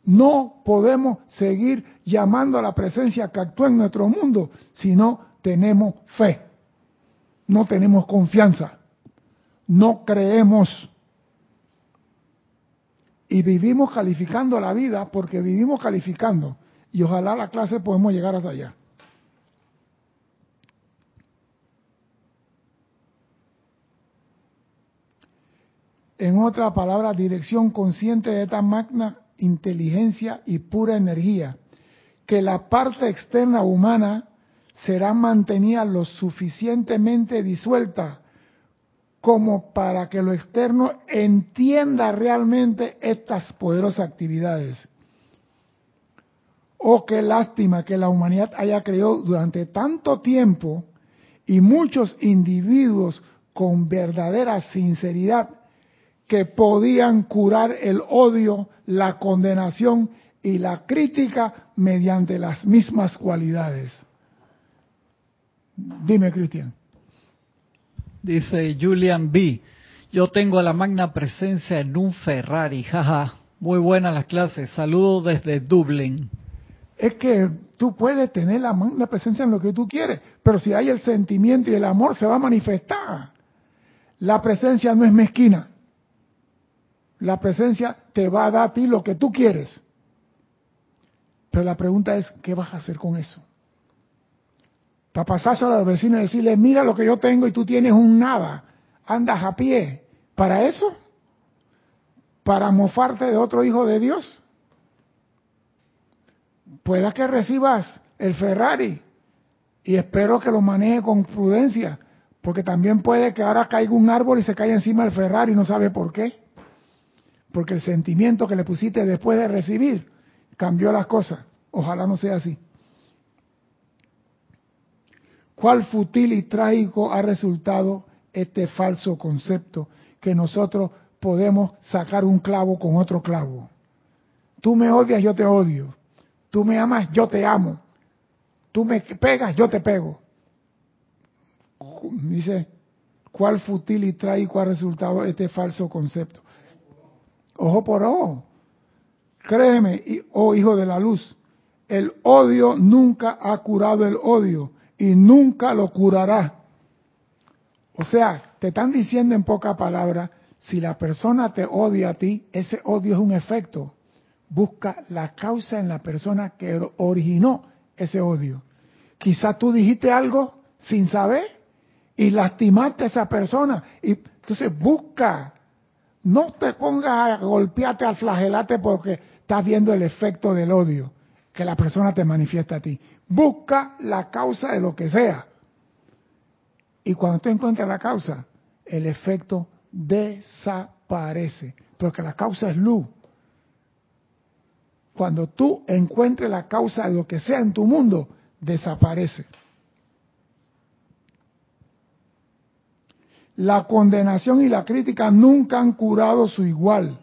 No podemos seguir llamando a la presencia que actúa en nuestro mundo si no tenemos fe, no tenemos confianza, no creemos. Y vivimos calificando la vida porque vivimos calificando. Y ojalá la clase podemos llegar hasta allá. En otra palabra, dirección consciente de esta magna inteligencia y pura energía, que la parte externa humana será mantenida lo suficientemente disuelta como para que lo externo entienda realmente estas poderosas actividades. Oh, qué lástima que la humanidad haya creído durante tanto tiempo y muchos individuos con verdadera sinceridad que podían curar el odio, la condenación y la crítica mediante las mismas cualidades. Dime, Cristian.
Dice Julian B. Yo tengo a la magna presencia en un Ferrari, jaja. Muy buenas las clases. Saludos desde Dublín.
Es que tú puedes tener la magna presencia en lo que tú quieres, pero si hay el sentimiento y el amor se va a manifestar. La presencia no es mezquina. La presencia te va a dar a ti lo que tú quieres. Pero la pregunta es, ¿qué vas a hacer con eso? Para pasárselo a los vecinos y decirle, mira lo que yo tengo y tú tienes un nada, andas a pie. ¿Para eso? ¿Para mofarte de otro hijo de Dios? Pueda que recibas el Ferrari y espero que lo maneje con prudencia, porque también puede que ahora caiga un árbol y se caiga encima del Ferrari y no sabe por qué. Porque el sentimiento que le pusiste después de recibir cambió las cosas. Ojalá no sea así. ¿Cuál futil y trágico ha resultado este falso concepto que nosotros podemos sacar un clavo con otro clavo? Tú me odias, yo te odio. Tú me amas, yo te amo. Tú me pegas, yo te pego. Dice, ¿cuál futil y trágico ha resultado este falso concepto? Ojo por ojo. Créeme, oh hijo de la luz, el odio nunca ha curado el odio y nunca lo curará. O sea, te están diciendo en poca palabra, si la persona te odia a ti, ese odio es un efecto. Busca la causa en la persona que originó ese odio. Quizás tú dijiste algo sin saber y lastimaste a esa persona. Y entonces busca, no te pongas a golpearte, al flagelate porque estás viendo el efecto del odio que la persona te manifiesta a ti. Busca la causa de lo que sea. Y cuando tú encuentres la causa, el efecto desaparece, porque la causa es luz. Cuando tú encuentres la causa de lo que sea en tu mundo, desaparece. La condenación y la crítica nunca han curado su igual,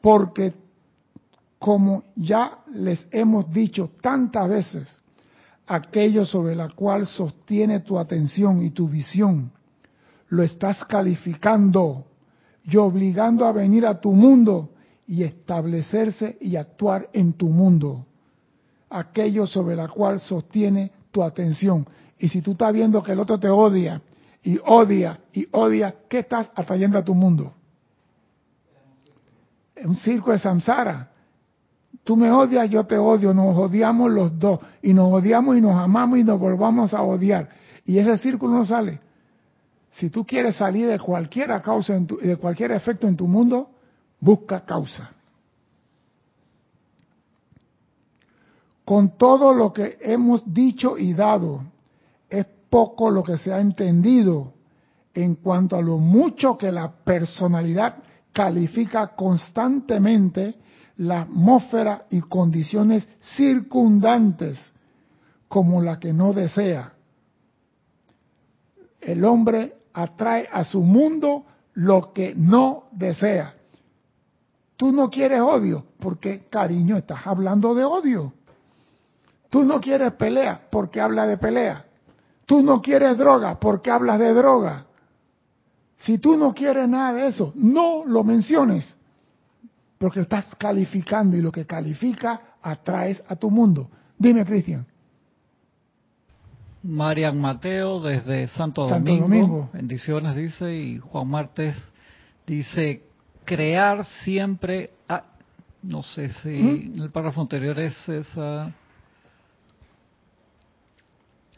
porque como ya les hemos dicho tantas veces, aquello sobre la cual sostiene tu atención y tu visión, lo estás calificando y obligando a venir a tu mundo y establecerse y actuar en tu mundo. Aquello sobre la cual sostiene tu atención. Y si tú estás viendo que el otro te odia y odia y odia, ¿qué estás atrayendo a tu mundo? Un circo de samsara. Tú me odias, yo te odio, nos odiamos los dos. Y nos odiamos y nos amamos y nos volvamos a odiar. Y ese círculo no sale. Si tú quieres salir de cualquier causa, de cualquier efecto en tu mundo, busca causa. Con todo lo que hemos dicho y dado, es poco lo que se ha entendido en cuanto a lo mucho que la personalidad califica constantemente la atmósfera y condiciones circundantes como la que no desea. El hombre atrae a su mundo lo que no desea. Tú no quieres odio, porque cariño, estás hablando de odio. Tú no quieres pelea, porque habla de pelea. Tú no quieres droga, porque hablas de droga. Si tú no quieres nada de eso, no lo menciones, porque estás calificando y lo que califica atraes a tu mundo. Dime, Cristian.
Marian Mateo desde Santo, Domingo. Bendiciones dice y Juan Martes dice crear siempre. Ah, no sé si ¿Mm? en el párrafo anterior es esa.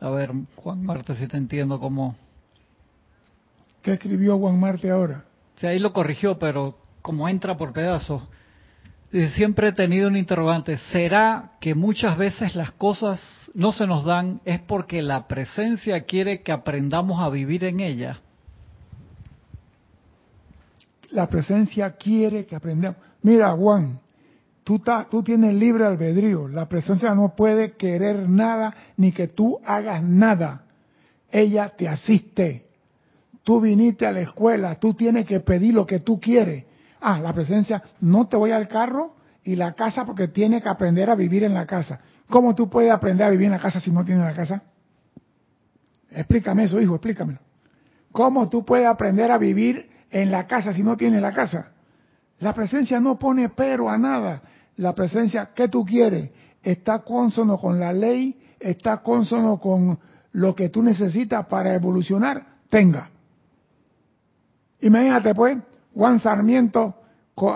A ver, Juan Martes, si te entiendo cómo.
¿Qué escribió Juan Marte ahora?
Sí, ahí lo corrigió, pero como entra por pedazos. Siempre he tenido un interrogante. ¿Será que muchas veces las cosas no se nos dan es porque la presencia quiere que aprendamos a vivir en ella?
La presencia quiere que aprendamos. Mira, Juan, tú, tú tienes libre albedrío. La presencia no puede querer nada ni que tú hagas nada. Ella te asiste. Tú viniste a la escuela, tú tienes que pedir lo que tú quieres Ah, la presencia, no te voy al carro y la casa porque tiene que aprender a vivir en la casa. ¿Cómo tú puedes aprender a vivir en la casa si no tienes la casa? Explícame eso, hijo, explícamelo. ¿Cómo tú puedes aprender a vivir en la casa si no tienes la casa? La presencia no pone pero a nada. La presencia, ¿qué tú quieres? Está consono con la ley, está consono con lo que tú necesitas para evolucionar, tenga. Imagínate pues, Juan Sarmiento,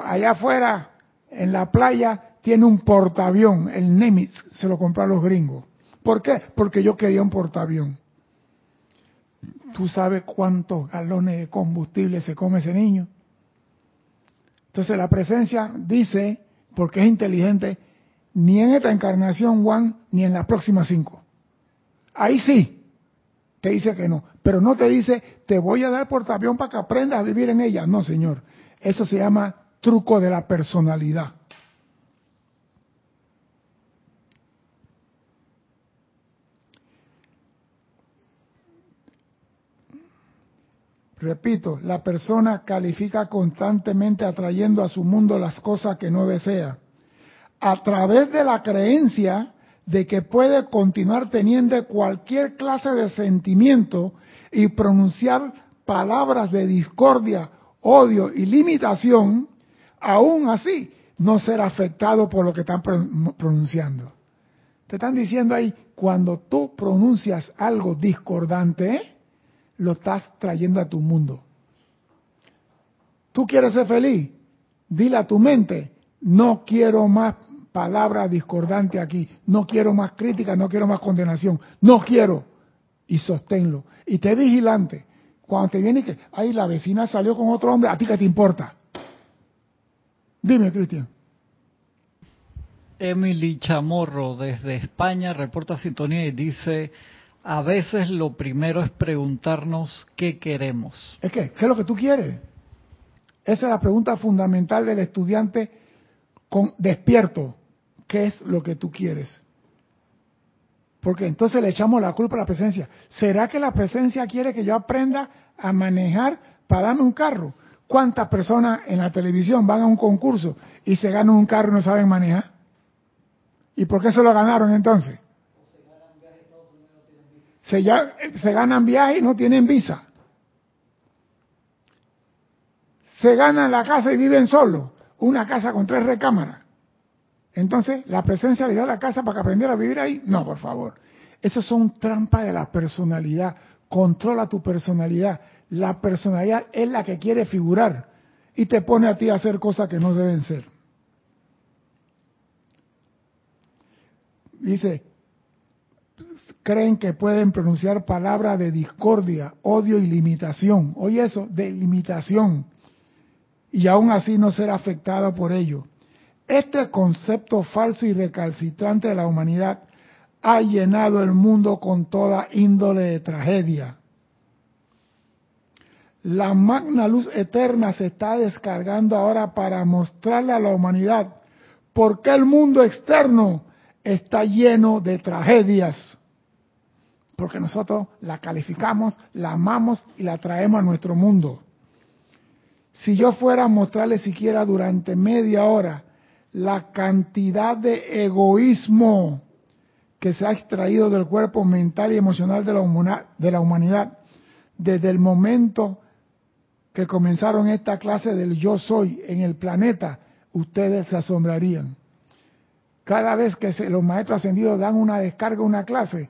allá afuera, en la playa, tiene un portaavión, el Nemitz, se lo compró a los gringos. ¿Por qué? Porque yo quería un portaavión. ¿Tú sabes cuántos galones de combustible se come ese niño? Entonces la presencia dice, porque es inteligente, ni en esta encarnación, Juan, ni en las próximas cinco. Ahí sí, te dice que no, pero no te dice, te voy a dar portaavión para que aprendas a vivir en ella. No, señor. Eso se llama truco de la personalidad. Repito, la persona califica constantemente atrayendo a su mundo las cosas que no desea. A través de la creencia de que puede continuar teniendo cualquier clase de sentimiento y pronunciar palabras de discordia, odio y limitación, aún así no ser afectado por lo que están pronunciando. Te están diciendo ahí, cuando tú pronuncias algo discordante, lo estás trayendo a tu mundo. ¿Tú quieres ser feliz? Dile a tu mente, no quiero más palabra discordante aquí. No quiero más crítica, no quiero más condenación. No quiero. Y sosténlo. Y te vigilante. Cuando te viene y que, ay, la vecina salió con otro hombre, ¿a ti qué te importa? Dime, Cristian.
Emily Chamorro desde España reporta sintonía y dice, a veces lo primero es preguntarnos qué queremos.
¿Es que ¿Qué es lo que tú quieres? Esa es la pregunta fundamental del estudiante con, despierto. ¿Qué es lo que tú quieres? Porque entonces le echamos la culpa a la presencia. ¿Será que la presencia quiere que yo aprenda a manejar para darme un carro? ¿Cuántas personas en la televisión van a un concurso y se ganan un carro y no saben manejar? ¿Y por qué se lo ganaron entonces? Se, ganan viajes y no tienen visa. Se ganan la casa y viven solos. Una casa con tres recámaras. Entonces, ¿la presencia le da la casa para que aprendiera a vivir ahí? No, por favor. Esas son trampas de la personalidad. Controla tu personalidad. La personalidad es la que quiere figurar y te pone a ti a hacer cosas que no deben ser. Dice, creen que pueden pronunciar palabras de discordia, odio y limitación. Oye eso, de limitación. Y aún así no ser afectado por ello. Este concepto falso y recalcitrante de la humanidad ha llenado el mundo con toda índole de tragedia. La magna luz eterna se está descargando ahora para mostrarle a la humanidad por qué el mundo externo está lleno de tragedias. Porque nosotros la calificamos, la amamos y la traemos a nuestro mundo. Si yo fuera a mostrarle siquiera durante media hora la cantidad de egoísmo que se ha extraído del cuerpo mental y emocional de la, de la humanidad desde el momento que comenzaron esta clase del yo soy en el planeta, ustedes se asombrarían. Cada vez que los maestros ascendidos dan una descarga, una clase,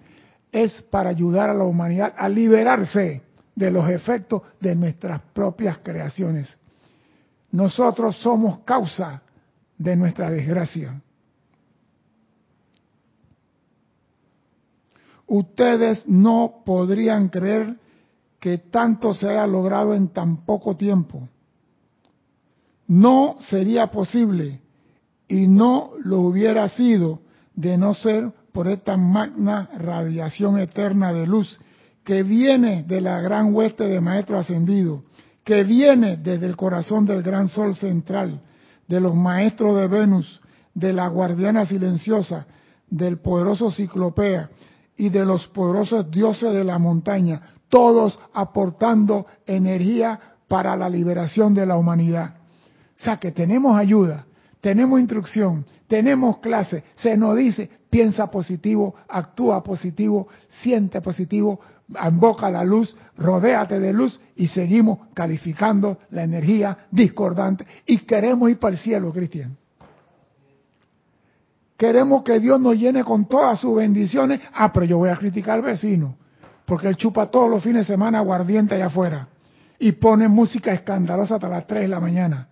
es para ayudar a la humanidad a liberarse de los efectos de nuestras propias creaciones. Nosotros somos causa de nuestra desgracia. Ustedes no podrían creer que tanto se haya logrado en tan poco tiempo. No sería posible y no lo hubiera sido de no ser por esta magna radiación eterna de luz que viene de la gran hueste de Maestro Ascendido, que viene desde el corazón del gran sol central, de los maestros de Venus, de la guardiana silenciosa, del poderoso Ciclopea y de los poderosos dioses de la montaña, todos aportando energía para la liberación de la humanidad. O sea que tenemos ayuda, tenemos instrucción, tenemos clase, se nos dice, piensa positivo, actúa positivo, siente positivo, invoca la luz, rodéate de luz y seguimos calificando la energía discordante y queremos ir para el cielo, Cristian. Queremos que Dios nos llene con todas sus bendiciones. Ah, pero yo voy a criticar al vecino, porque él chupa todos los fines de semana aguardiente allá afuera y pone música escandalosa hasta las 3 de la mañana.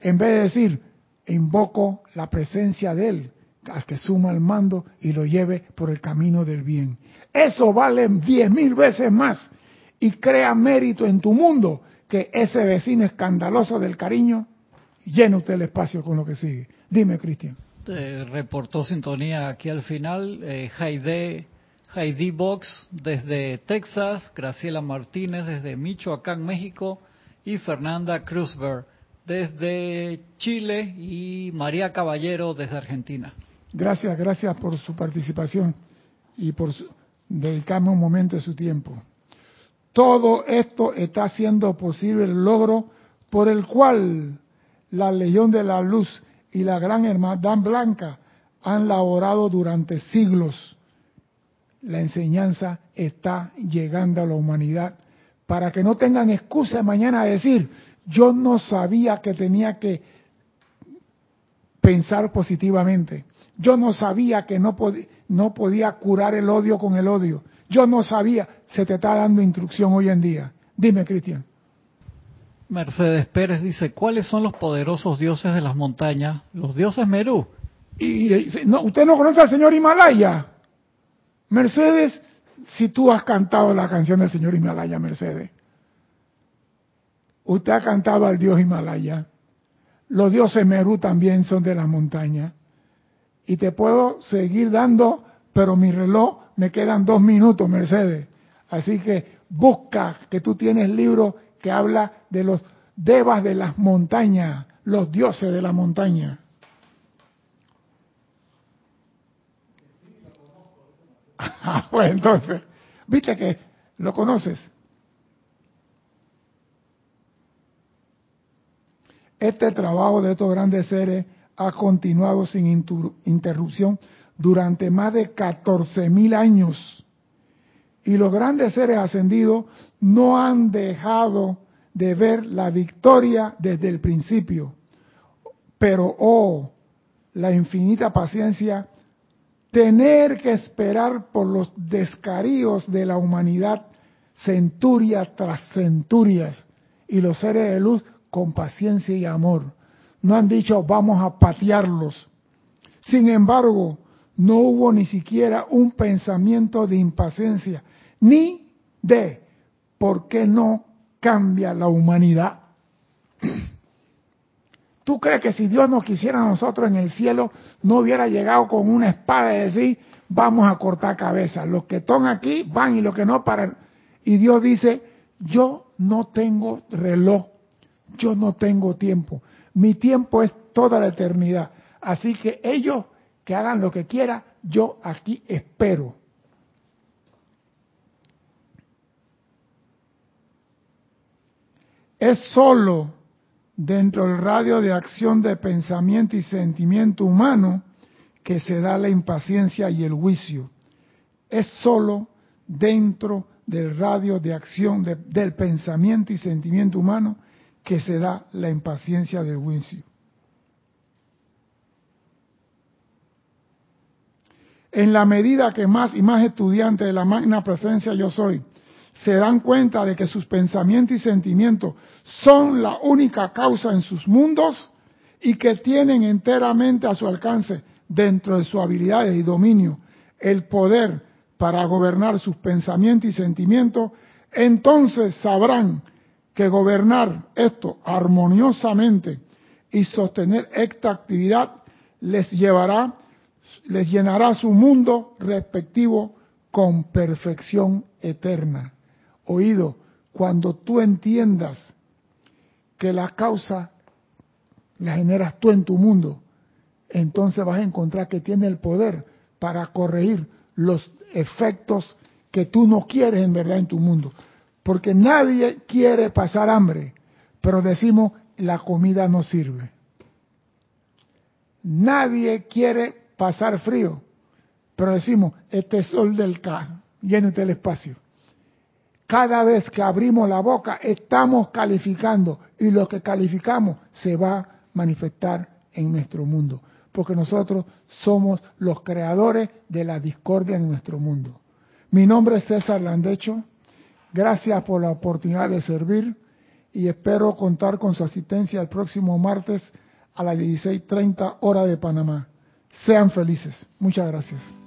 En vez de decir, invoco la presencia de Él, al que suma el mando y lo lleve por el camino del bien. Eso vale diez mil veces más y crea mérito en tu mundo que ese vecino escandaloso del cariño llene usted el espacio con lo que sigue. Dime, Cristian.
reportó sintonía aquí al final eh, Heidi Box desde Texas, Graciela Martínez desde Michoacán, México y Fernanda Cruzberg desde Chile y María Caballero desde Argentina.
Gracias, gracias por su participación y por dedicarme un momento de su tiempo. Todo esto está haciendo posible el logro por el cual la Legión de la Luz y la Gran Hermandad Blanca han laborado durante siglos. La enseñanza está llegando a la humanidad para que no tengan excusa mañana de decir, yo no sabía que tenía que pensar positivamente. Yo no sabía que no, no podía curar el odio con el odio. Yo no sabía. Se te está dando instrucción hoy en día. Dime, Cristian.
Mercedes Pérez dice, ¿cuáles son los poderosos dioses de las montañas? Los dioses Merú.
Y, no, ¿Usted no conoce al señor Himalaya? Mercedes, si tú has cantado la canción del señor Himalaya, Mercedes. Usted ha cantado al dios Himalaya. Los dioses Merú también son de las montañas y te puedo seguir dando, pero mi reloj me quedan dos minutos, Mercedes. Así que busca que tú tienes libro que habla de los devas de las montañas, los dioses de la montaña. [LAUGHS] Ah, pues entonces, viste que lo conoces. Este trabajo de estos grandes seres ha continuado sin interrupción durante más de 14.000 años. Y los grandes seres ascendidos no han dejado de ver la victoria desde el principio. Pero, oh, la infinita paciencia, tener que esperar por los descaríos de la humanidad centuria tras centurias y los seres de luz con paciencia y amor. No han dicho vamos a patearlos. Sin embargo, no hubo ni siquiera un pensamiento de impaciencia, ni de por qué no cambia la humanidad. [CLEARS THROAT] ¿Tú crees que si Dios nos quisiera a nosotros en el cielo, no hubiera llegado con una espada y decir, vamos a cortar cabeza? Los que están aquí van y los que no paran. Y Dios dice, yo no tengo reloj, yo no tengo tiempo. Mi tiempo es toda la eternidad. Así que ellos que hagan lo que quieran, yo aquí espero. Es solo dentro del radio de acción de pensamiento y sentimiento humano que se da la impaciencia y el juicio. Es solo dentro del radio de acción del pensamiento y sentimiento humano que se da la impaciencia del juicio. En la medida que más y más estudiantes de la magna presencia yo soy se dan cuenta de que sus pensamientos y sentimientos son la única causa en sus mundos y que tienen enteramente a su alcance, dentro de sus habilidades y dominio, el poder para gobernar sus pensamientos y sentimientos, entonces sabrán que gobernar esto armoniosamente y sostener esta actividad les llevará, les llenará su mundo respectivo con perfección eterna. Oído, cuando tú entiendas que la causa la generas tú en tu mundo, entonces vas a encontrar que tiene el poder para corregir los efectos que tú no quieres en verdad en tu mundo. Porque nadie quiere pasar hambre, pero decimos la comida no sirve. Nadie quiere pasar frío, pero decimos este sol del K, llénate el espacio. Cada vez que abrimos la boca estamos calificando y lo que calificamos se va a manifestar en nuestro mundo, porque nosotros somos los creadores de la discordia en nuestro mundo. Mi nombre es César Landecho, gracias por la oportunidad de servir y espero contar con su asistencia el próximo martes a las 16.30 hora de Panamá. Sean felices. Muchas gracias.